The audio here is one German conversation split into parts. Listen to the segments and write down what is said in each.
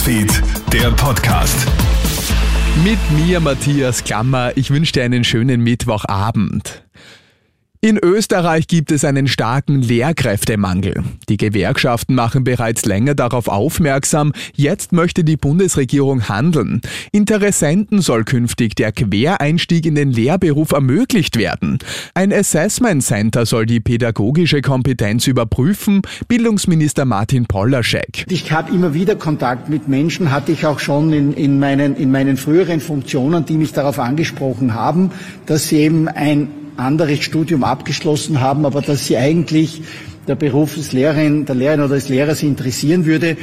Newsfeed, der Podcast. Mit mir, Matthias Klammer. Ich wünsche dir einen schönen Mittwochabend. In Österreich gibt es einen starken Lehrkräftemangel. Die Gewerkschaften machen bereits länger darauf aufmerksam, jetzt möchte die Bundesregierung handeln. Interessenten soll künftig der Quereinstieg in den Lehrberuf ermöglicht werden. Ein Assessment Center soll die pädagogische Kompetenz überprüfen, Bildungsminister Martin Pollaschek. Ich habe immer wieder Kontakt mit Menschen, hatte ich auch schon in, in, meinen, in meinen früheren Funktionen, die mich darauf angesprochen haben, dass sie eben ein anderes Studium abgeschlossen haben, aber dass sie eigentlich der Beruf des Lehrerin, der Lehrerin oder des Lehrers interessieren würde.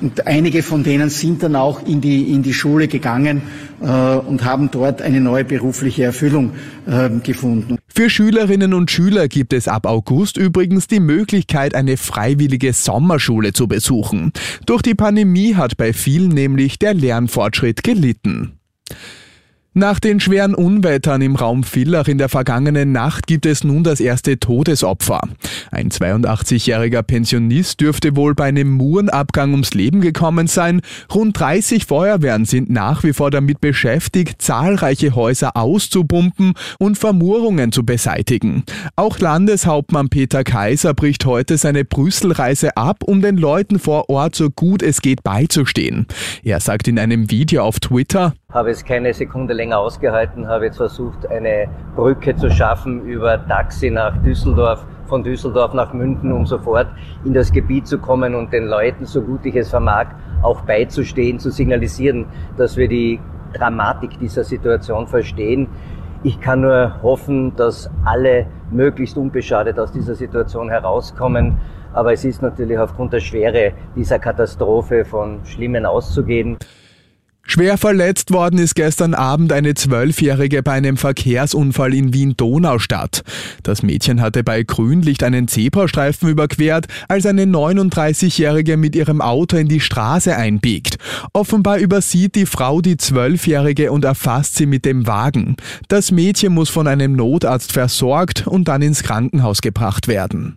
Und einige von denen sind dann auch in die, in die Schule gegangen äh, und haben dort eine neue berufliche Erfüllung äh, gefunden. Für Schülerinnen und Schüler gibt es ab August übrigens die Möglichkeit, eine freiwillige Sommerschule zu besuchen. Durch die Pandemie hat bei vielen nämlich der Lernfortschritt gelitten. Nach den schweren Unwettern im Raum Villach in der vergangenen Nacht gibt es nun das erste Todesopfer. Ein 82-jähriger Pensionist dürfte wohl bei einem Murenabgang ums Leben gekommen sein. Rund 30 Feuerwehren sind nach wie vor damit beschäftigt, zahlreiche Häuser auszupumpen und Vermurungen zu beseitigen. Auch Landeshauptmann Peter Kaiser bricht heute seine Brüsselreise ab, um den Leuten vor Ort so gut es geht beizustehen. Er sagt in einem Video auf Twitter, habe es keine Sekunde länger ausgehalten, habe jetzt versucht, eine Brücke zu schaffen über Taxi nach Düsseldorf, von Düsseldorf nach München, um sofort in das Gebiet zu kommen und den Leuten, so gut ich es vermag, auch beizustehen, zu signalisieren, dass wir die Dramatik dieser Situation verstehen. Ich kann nur hoffen, dass alle möglichst unbeschadet aus dieser Situation herauskommen. Aber es ist natürlich aufgrund der Schwere dieser Katastrophe von Schlimmen auszugehen. Schwer verletzt worden ist gestern Abend eine Zwölfjährige bei einem Verkehrsunfall in Wien-Donaustadt. Das Mädchen hatte bei Grünlicht einen Zebrastreifen überquert, als eine 39-Jährige mit ihrem Auto in die Straße einbiegt. Offenbar übersieht die Frau die Zwölfjährige und erfasst sie mit dem Wagen. Das Mädchen muss von einem Notarzt versorgt und dann ins Krankenhaus gebracht werden.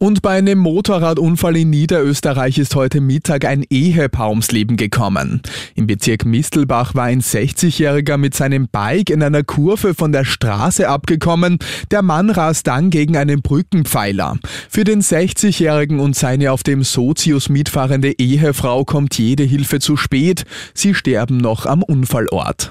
Und bei einem Motorradunfall in Niederösterreich ist heute Mittag ein Ehepaar ums Leben gekommen. Im Bezirk Mistelbach war ein 60-Jähriger mit seinem Bike in einer Kurve von der Straße abgekommen. Der Mann rast dann gegen einen Brückenpfeiler. Für den 60-Jährigen und seine auf dem Sozius mitfahrende Ehefrau kommt jede Hilfe zu spät. Sie sterben noch am Unfallort.